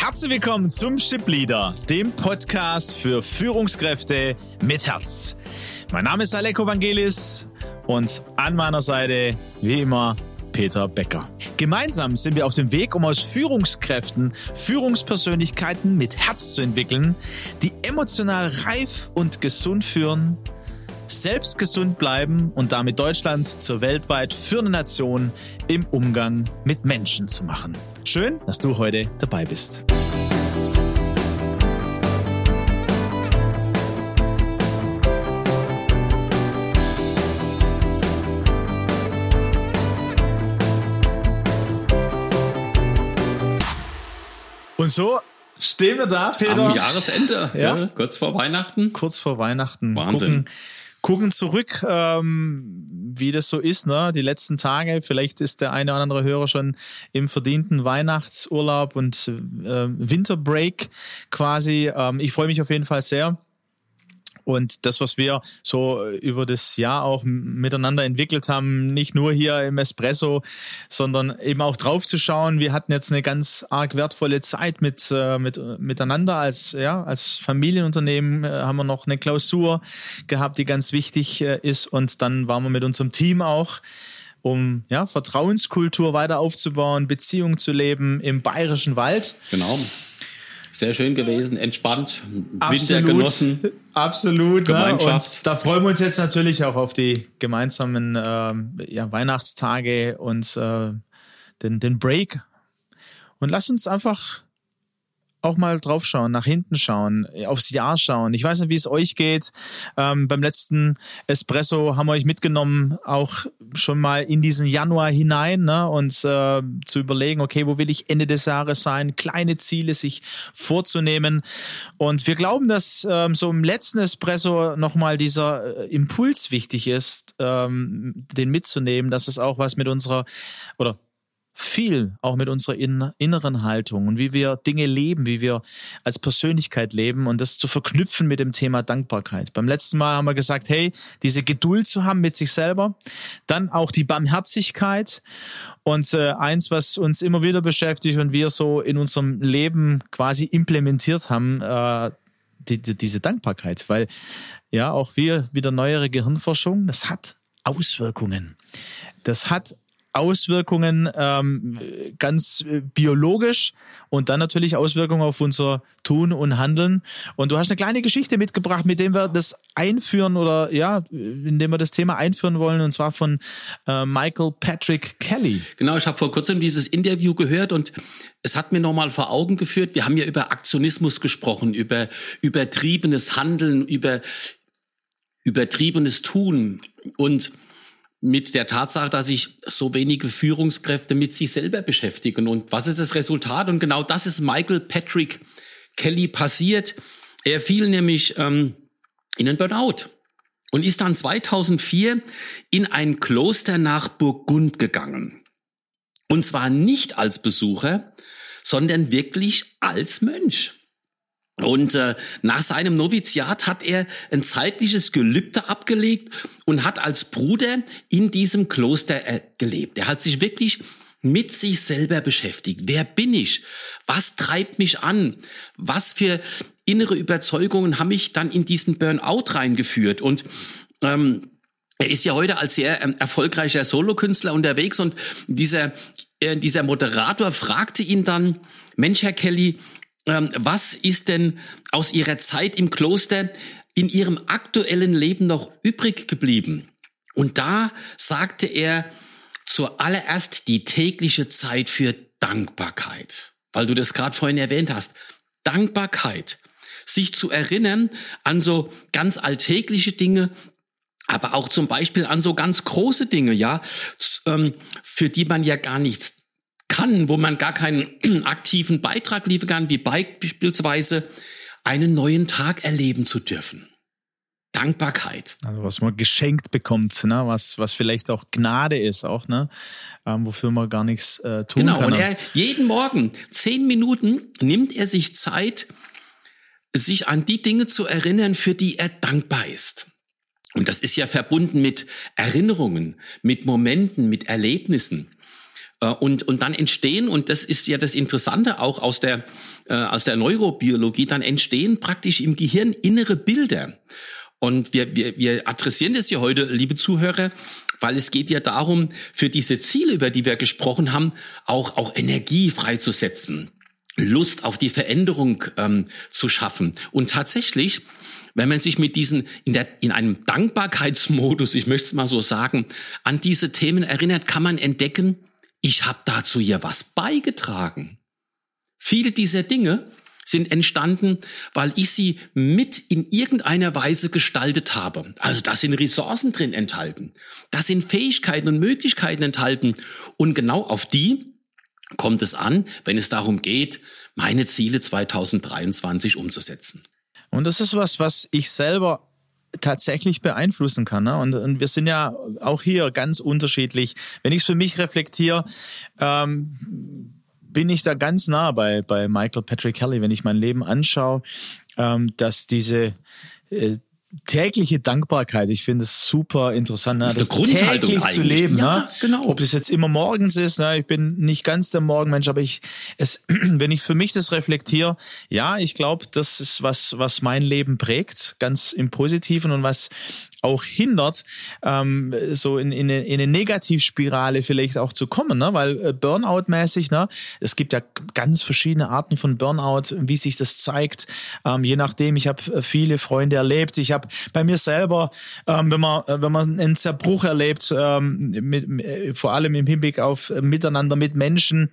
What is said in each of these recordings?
Herzlich willkommen zum Ship Leader, dem Podcast für Führungskräfte mit Herz. Mein Name ist Aleko Vangelis und an meiner Seite, wie immer, Peter Becker. Gemeinsam sind wir auf dem Weg, um aus Führungskräften Führungspersönlichkeiten mit Herz zu entwickeln, die emotional reif und gesund führen, selbst gesund bleiben und damit Deutschland zur weltweit führenden Nation im Umgang mit Menschen zu machen. Schön, dass du heute dabei bist. Und so stehen wir da, Peter. Am Jahresende, ja. ja kurz vor Weihnachten. Kurz vor Weihnachten. Wahnsinn. Gucken, gucken zurück, ähm, wie das so ist, ne? Die letzten Tage. Vielleicht ist der eine oder andere Hörer schon im verdienten Weihnachtsurlaub und äh, Winterbreak quasi. Ähm, ich freue mich auf jeden Fall sehr. Und das, was wir so über das Jahr auch miteinander entwickelt haben, nicht nur hier im Espresso, sondern eben auch drauf zu schauen. Wir hatten jetzt eine ganz arg wertvolle Zeit mit, äh, mit, miteinander als, ja, als Familienunternehmen äh, haben wir noch eine Klausur gehabt, die ganz wichtig äh, ist. Und dann waren wir mit unserem Team auch um ja, Vertrauenskultur weiter aufzubauen, Beziehungen zu leben im bayerischen Wald. Genau. Sehr schön gewesen, entspannt, Absolut. Winter genossen. Absolut. Gemeinschaft. Ne? Und da freuen wir uns jetzt natürlich auch auf die gemeinsamen äh, ja, Weihnachtstage und äh, den, den Break. Und lass uns einfach auch mal drauf schauen, nach hinten schauen, aufs Jahr schauen. Ich weiß nicht, wie es euch geht. Ähm, beim letzten Espresso haben wir euch mitgenommen, auch schon mal in diesen Januar hinein ne? und äh, zu überlegen, okay, wo will ich Ende des Jahres sein? Kleine Ziele sich vorzunehmen. Und wir glauben, dass ähm, so im letzten Espresso nochmal dieser äh, Impuls wichtig ist, ähm, den mitzunehmen, dass es auch was mit unserer oder viel auch mit unserer inneren Haltung und wie wir Dinge leben, wie wir als Persönlichkeit leben und das zu verknüpfen mit dem Thema Dankbarkeit. Beim letzten Mal haben wir gesagt, hey, diese Geduld zu haben mit sich selber, dann auch die Barmherzigkeit und äh, eins, was uns immer wieder beschäftigt und wir so in unserem Leben quasi implementiert haben, äh, die, die, diese Dankbarkeit, weil ja auch wir wieder neuere Gehirnforschung, das hat Auswirkungen. Das hat Auswirkungen ähm, ganz äh, biologisch und dann natürlich Auswirkungen auf unser Tun und Handeln. Und du hast eine kleine Geschichte mitgebracht, mit dem wir das einführen oder ja, indem wir das Thema einführen wollen, und zwar von äh, Michael Patrick Kelly. Genau, ich habe vor kurzem dieses Interview gehört und es hat mir nochmal vor Augen geführt, wir haben ja über Aktionismus gesprochen, über übertriebenes Handeln, über übertriebenes Tun und mit der Tatsache, dass sich so wenige Führungskräfte mit sich selber beschäftigen. Und was ist das Resultat? Und genau das ist Michael Patrick Kelly passiert. Er fiel nämlich ähm, in einen Burnout und ist dann 2004 in ein Kloster nach Burgund gegangen. Und zwar nicht als Besucher, sondern wirklich als Mönch. Und äh, nach seinem Noviziat hat er ein zeitliches Gelübde abgelegt und hat als Bruder in diesem Kloster äh, gelebt. Er hat sich wirklich mit sich selber beschäftigt. Wer bin ich? Was treibt mich an? Was für innere Überzeugungen haben mich dann in diesen Burnout reingeführt? Und ähm, er ist ja heute als sehr ähm, erfolgreicher Solokünstler unterwegs und dieser, äh, dieser Moderator fragte ihn dann, Mensch, Herr Kelly, was ist denn aus Ihrer Zeit im Kloster in Ihrem aktuellen Leben noch übrig geblieben? Und da sagte er zuallererst die tägliche Zeit für Dankbarkeit, weil du das gerade vorhin erwähnt hast. Dankbarkeit, sich zu erinnern an so ganz alltägliche Dinge, aber auch zum Beispiel an so ganz große Dinge, ja, ähm, für die man ja gar nichts kann, wo man gar keinen aktiven Beitrag liefern kann, wie beispielsweise einen neuen Tag erleben zu dürfen. Dankbarkeit. Also was man geschenkt bekommt, ne? was, was vielleicht auch Gnade ist, auch, ne? Ähm, wofür man gar nichts äh, tun genau. kann. Genau, und er jeden Morgen, zehn Minuten, nimmt er sich Zeit, sich an die Dinge zu erinnern, für die er dankbar ist. Und das ist ja verbunden mit Erinnerungen, mit Momenten, mit Erlebnissen. Äh, und, und dann entstehen, und das ist ja das Interessante auch aus der, äh, aus der Neurobiologie, dann entstehen praktisch im Gehirn innere Bilder. Und wir, wir, wir adressieren das ja heute, liebe Zuhörer, weil es geht ja darum, für diese Ziele, über die wir gesprochen haben, auch, auch Energie freizusetzen, Lust auf die Veränderung ähm, zu schaffen. Und tatsächlich, wenn man sich mit diesen in, der, in einem Dankbarkeitsmodus, ich möchte es mal so sagen, an diese Themen erinnert, kann man entdecken, ich habe dazu ja was beigetragen. Viele dieser Dinge sind entstanden, weil ich sie mit in irgendeiner Weise gestaltet habe. Also da sind Ressourcen drin enthalten. Da sind Fähigkeiten und Möglichkeiten enthalten. Und genau auf die kommt es an, wenn es darum geht, meine Ziele 2023 umzusetzen. Und das ist was, was ich selber tatsächlich beeinflussen kann. Ne? Und, und wir sind ja auch hier ganz unterschiedlich. Wenn ich es für mich reflektiere, ähm, bin ich da ganz nah bei, bei Michael Patrick Kelly, wenn ich mein Leben anschaue, ähm, dass diese äh, tägliche Dankbarkeit, ich finde es super interessant, ne? das, das täglich eigentlich. zu leben, ja, ne? genau. ob es jetzt immer morgens ist, ne? ich bin nicht ganz der Morgenmensch, aber ich, es, wenn ich für mich das reflektiere, ja, ich glaube, das ist was, was mein Leben prägt, ganz im Positiven und was auch hindert, ähm, so in, in, eine, in eine Negativspirale vielleicht auch zu kommen, ne? weil äh, Burnout-mäßig, ne? es gibt ja ganz verschiedene Arten von Burnout, wie sich das zeigt, ähm, je nachdem. Ich habe äh, viele Freunde erlebt. Ich habe bei mir selber, ähm, wenn man äh, wenn man einen Zerbruch erlebt, ähm, mit, mit, vor allem im Hinblick auf Miteinander mit Menschen,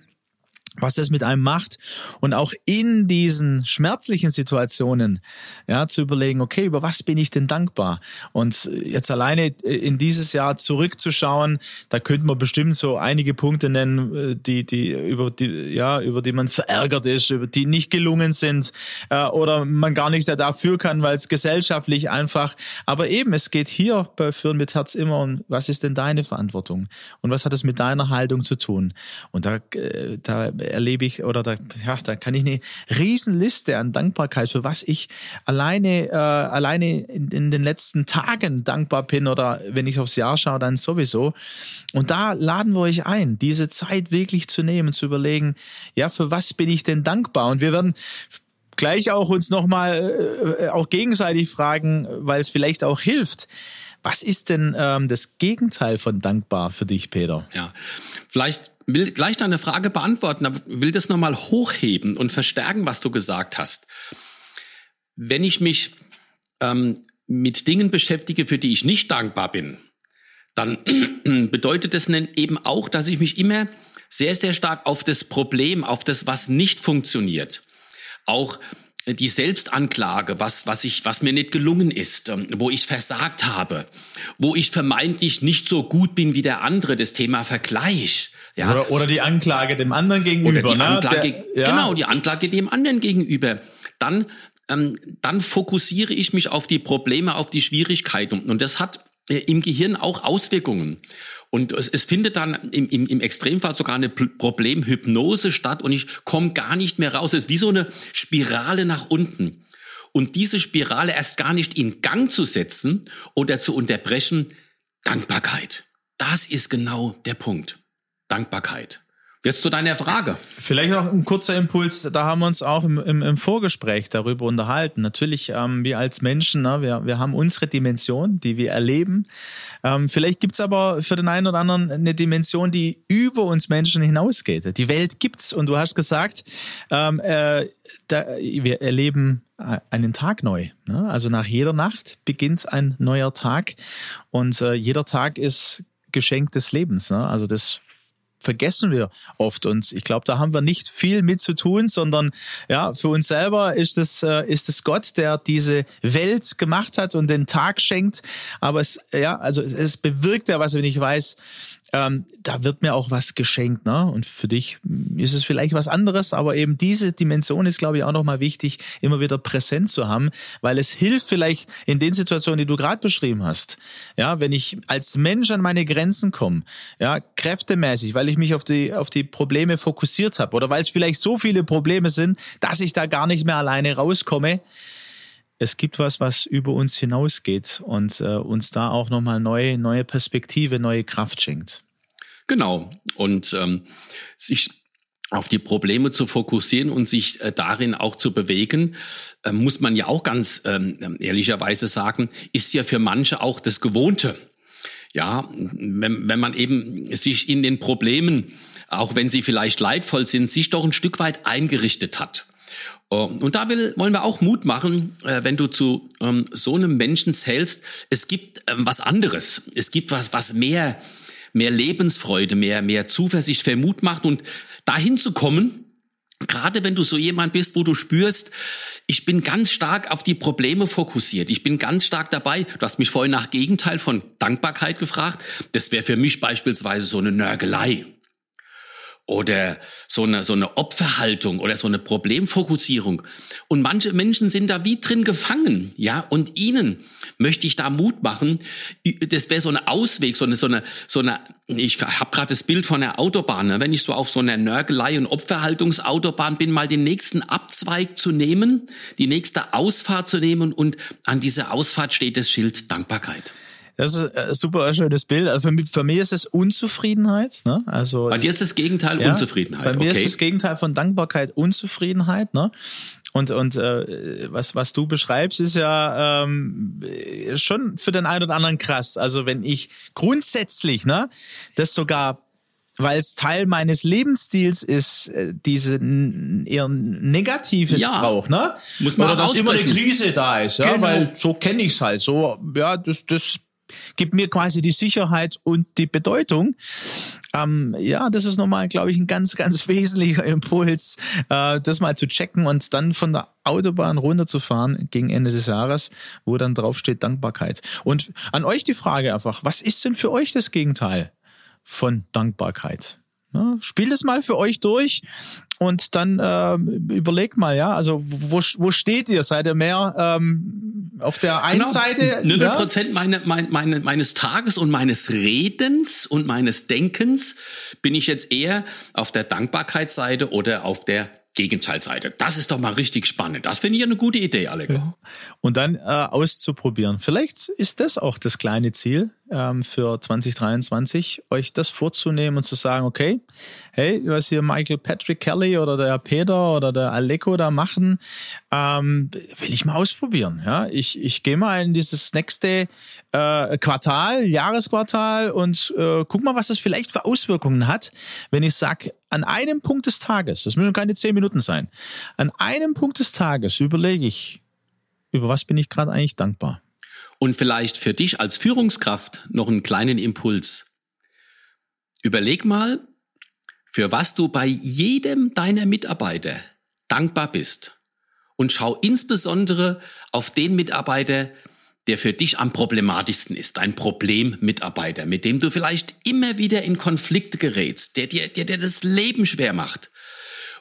was das mit einem macht. Und auch in diesen schmerzlichen Situationen ja zu überlegen okay über was bin ich denn dankbar? Und jetzt alleine in dieses Jahr zurückzuschauen da könnte man bestimmt so einige Punkte nennen die die über die ja über die man verärgert ist über die nicht gelungen sind äh, oder man gar nichts dafür kann weil es gesellschaftlich einfach. Aber eben es geht hier bei Führen mit Herz immer um was ist denn deine Verantwortung? Und was hat es mit deiner Haltung zu tun? Und da äh, da erlebe ich oder da, ja, da kann ich eine Riesenliste an Dankbarkeit, für was ich alleine, äh, alleine in, in den letzten Tagen dankbar bin oder wenn ich aufs Jahr schaue, dann sowieso. Und da laden wir euch ein, diese Zeit wirklich zu nehmen, zu überlegen, ja, für was bin ich denn dankbar? Und wir werden gleich auch uns nochmal äh, auch gegenseitig fragen, weil es vielleicht auch hilft. Was ist denn ähm, das Gegenteil von dankbar für dich, Peter? Ja, vielleicht will gleich deine Frage beantworten, aber will das nochmal hochheben und verstärken, was du gesagt hast. Wenn ich mich ähm, mit Dingen beschäftige, für die ich nicht dankbar bin, dann bedeutet das eben auch, dass ich mich immer sehr, sehr stark auf das Problem, auf das, was nicht funktioniert, auch die Selbstanklage, was, was ich, was mir nicht gelungen ist, ähm, wo ich versagt habe, wo ich vermeintlich nicht so gut bin wie der andere, das Thema Vergleich, ja. Oder, oder die Anklage dem anderen gegenüber. Oder die ne? Anklage, Der, ja. Genau, die Anklage dem anderen gegenüber. Dann, ähm, dann fokussiere ich mich auf die Probleme, auf die Schwierigkeiten. Und das hat äh, im Gehirn auch Auswirkungen. Und es, es findet dann im, im, im Extremfall sogar eine Problemhypnose statt und ich komme gar nicht mehr raus. Es ist wie so eine Spirale nach unten. Und diese Spirale erst gar nicht in Gang zu setzen oder zu unterbrechen, Dankbarkeit. Das ist genau der Punkt. Dankbarkeit. Jetzt zu deiner Frage. Vielleicht noch ein kurzer Impuls. Da haben wir uns auch im, im, im Vorgespräch darüber unterhalten. Natürlich, ähm, wir als Menschen, ne, wir, wir haben unsere Dimension, die wir erleben. Ähm, vielleicht gibt's aber für den einen oder anderen eine Dimension, die über uns Menschen hinausgeht. Die Welt gibt's und du hast gesagt, ähm, äh, da, wir erleben einen Tag neu. Ne? Also nach jeder Nacht beginnt ein neuer Tag und äh, jeder Tag ist Geschenk des Lebens. Ne? Also das vergessen wir oft. Und ich glaube, da haben wir nicht viel mit zu tun, sondern ja, für uns selber ist es, äh, ist es Gott, der diese Welt gemacht hat und den Tag schenkt. Aber es, ja, also es bewirkt ja was, wenn ich weiß, ähm, da wird mir auch was geschenkt, ne? Und für dich ist es vielleicht was anderes, aber eben diese Dimension ist, glaube ich, auch nochmal wichtig, immer wieder präsent zu haben, weil es hilft vielleicht in den Situationen, die du gerade beschrieben hast. Ja, wenn ich als Mensch an meine Grenzen komme, ja, kräftemäßig, weil ich mich auf die, auf die Probleme fokussiert habe oder weil es vielleicht so viele Probleme sind, dass ich da gar nicht mehr alleine rauskomme, es gibt was, was über uns hinausgeht und äh, uns da auch nochmal neue, neue Perspektive, neue Kraft schenkt. Genau. Und ähm, sich auf die Probleme zu fokussieren und sich äh, darin auch zu bewegen, äh, muss man ja auch ganz ähm, ehrlicherweise sagen, ist ja für manche auch das Gewohnte. Ja, wenn, wenn man eben sich in den Problemen, auch wenn sie vielleicht leidvoll sind, sich doch ein Stück weit eingerichtet hat. Ähm, und da will, wollen wir auch Mut machen, äh, wenn du zu ähm, so einem Menschen zählst. Es gibt ähm, was anderes. Es gibt was, was mehr, mehr Lebensfreude, mehr, mehr Zuversicht, mehr Mut macht. Und dahin zu kommen, Gerade wenn du so jemand bist, wo du spürst, ich bin ganz stark auf die Probleme fokussiert. Ich bin ganz stark dabei. Du hast mich vorhin nach Gegenteil von Dankbarkeit gefragt. Das wäre für mich beispielsweise so eine Nörgelei oder so eine, so eine Opferhaltung oder so eine Problemfokussierung. Und manche Menschen sind da wie drin gefangen, ja, und ihnen möchte ich da Mut machen. Das wäre so eine Ausweg, so eine, so eine, so eine, ich habe gerade das Bild von der Autobahn, ne? wenn ich so auf so einer Nörgelei- und Opferhaltungsautobahn bin, mal den nächsten Abzweig zu nehmen, die nächste Ausfahrt zu nehmen und an dieser Ausfahrt steht das Schild Dankbarkeit. Das ist ein super schönes Bild. Also für mich, für mich ist es Unzufriedenheit. Ne? Also bei dir ist das Gegenteil ja, Unzufriedenheit. Bei mir okay. ist das Gegenteil von Dankbarkeit Unzufriedenheit. Ne? Und, und äh, was, was du beschreibst, ist ja ähm, schon für den einen oder anderen krass. Also wenn ich grundsätzlich ne, das sogar weil es Teil meines Lebensstils ist, äh, diese eher negatives ja, Brauch, ne? Muss man Oder dass immer eine Krise da ist, ja, genau. weil so kenne ich es halt. So, ja, das, das gibt mir quasi die Sicherheit und die Bedeutung. Ähm, ja, das ist nochmal, glaube ich, ein ganz, ganz wesentlicher Impuls, äh, das mal zu checken und dann von der Autobahn runterzufahren gegen Ende des Jahres, wo dann drauf steht Dankbarkeit. Und an euch die Frage einfach, was ist denn für euch das Gegenteil von Dankbarkeit? Ja, spielt es mal für euch durch und dann äh, überlegt mal, ja, also wo, wo steht ihr? Seid ihr mehr ähm, auf der einen genau. Seite? 0 ja? Prozent meine, meine, meine, meines Tages und meines Redens und meines Denkens bin ich jetzt eher auf der Dankbarkeitsseite oder auf der Gegenteilseite. Das ist doch mal richtig spannend. Das finde ich eine gute Idee, Alec. Ja. Und dann äh, auszuprobieren. Vielleicht ist das auch das kleine Ziel ähm, für 2023, euch das vorzunehmen und zu sagen, okay, hey, was hier Michael Patrick Kelly oder der Peter oder der Aleko da machen, ähm, will ich mal ausprobieren. Ja, ich, ich gehe mal in dieses nächste äh, Quartal, Jahresquartal und äh, guck mal, was das vielleicht für Auswirkungen hat, wenn ich sage, an einem Punkt des Tages, das müssen keine zehn Minuten sein, an einem Punkt des Tages überlege ich, über was bin ich gerade eigentlich dankbar. Und vielleicht für dich als Führungskraft noch einen kleinen Impuls. Überleg mal, für was du bei jedem deiner Mitarbeiter dankbar bist. Und schau insbesondere auf den Mitarbeiter, der für dich am problematischsten ist, ein Problemmitarbeiter, mit dem du vielleicht immer wieder in Konflikte gerätst, der dir, der dir das Leben schwer macht.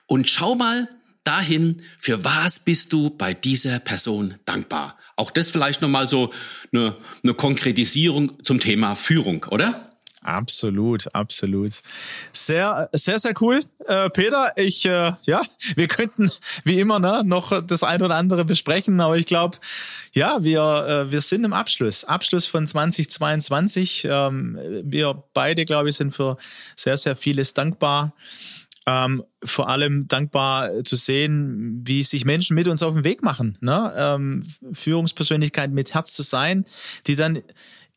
Und schau mal dahin, für was bist du bei dieser Person dankbar? Auch das vielleicht nochmal so eine, eine Konkretisierung zum Thema Führung, oder? Absolut, absolut. Sehr, sehr, sehr cool. Äh, Peter, ich, äh, ja, wir könnten wie immer ne, noch das ein oder andere besprechen, aber ich glaube, ja, wir, äh, wir sind im Abschluss. Abschluss von 2022. Ähm, wir beide, glaube ich, sind für sehr, sehr vieles dankbar. Ähm, vor allem dankbar zu sehen, wie sich Menschen mit uns auf den Weg machen. Ne? Ähm, Führungspersönlichkeit mit Herz zu sein, die dann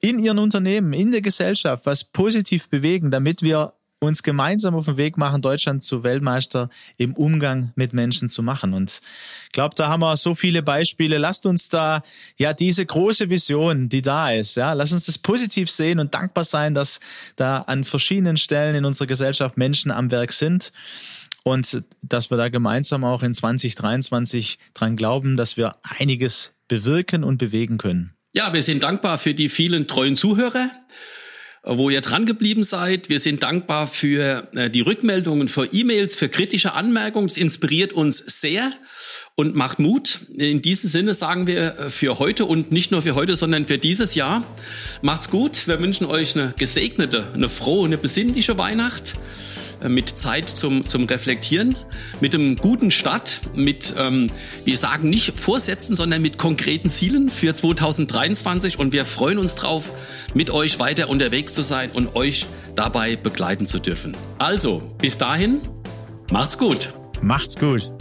in ihren Unternehmen, in der Gesellschaft was positiv bewegen, damit wir uns gemeinsam auf den Weg machen, Deutschland zu Weltmeister im Umgang mit Menschen zu machen. Und ich glaube, da haben wir so viele Beispiele. Lasst uns da ja diese große Vision, die da ist, ja, lasst uns das positiv sehen und dankbar sein, dass da an verschiedenen Stellen in unserer Gesellschaft Menschen am Werk sind und dass wir da gemeinsam auch in 2023 dran glauben, dass wir einiges bewirken und bewegen können. Ja, wir sind dankbar für die vielen treuen Zuhörer wo ihr dran geblieben seid. Wir sind dankbar für äh, die Rückmeldungen, für E-Mails, für kritische Anmerkungen. Es inspiriert uns sehr und macht Mut. In diesem Sinne sagen wir äh, für heute und nicht nur für heute, sondern für dieses Jahr. Macht's gut. Wir wünschen euch eine gesegnete, eine frohe, eine besinnliche Weihnacht. Äh, mit Zeit zum, zum Reflektieren, mit einem guten Start, mit, ähm, wir sagen nicht Vorsätzen, sondern mit konkreten Zielen für 2023 und wir freuen uns drauf, mit euch weiter unterwegs zu sein und euch dabei begleiten zu dürfen. Also, bis dahin, macht's gut. Macht's gut.